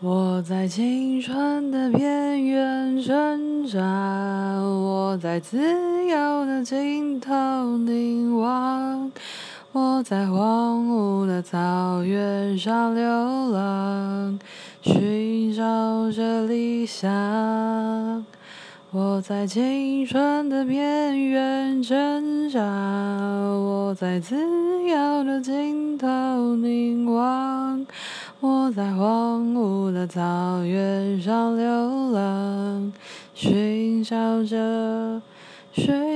我在青春的边缘挣扎，我在自由的尽头凝望，我在荒芜的草原上流浪，寻找着理想。我在青春的边缘挣扎，我在自由的尽头凝望，我在荒芜的草原上流浪，寻找着，水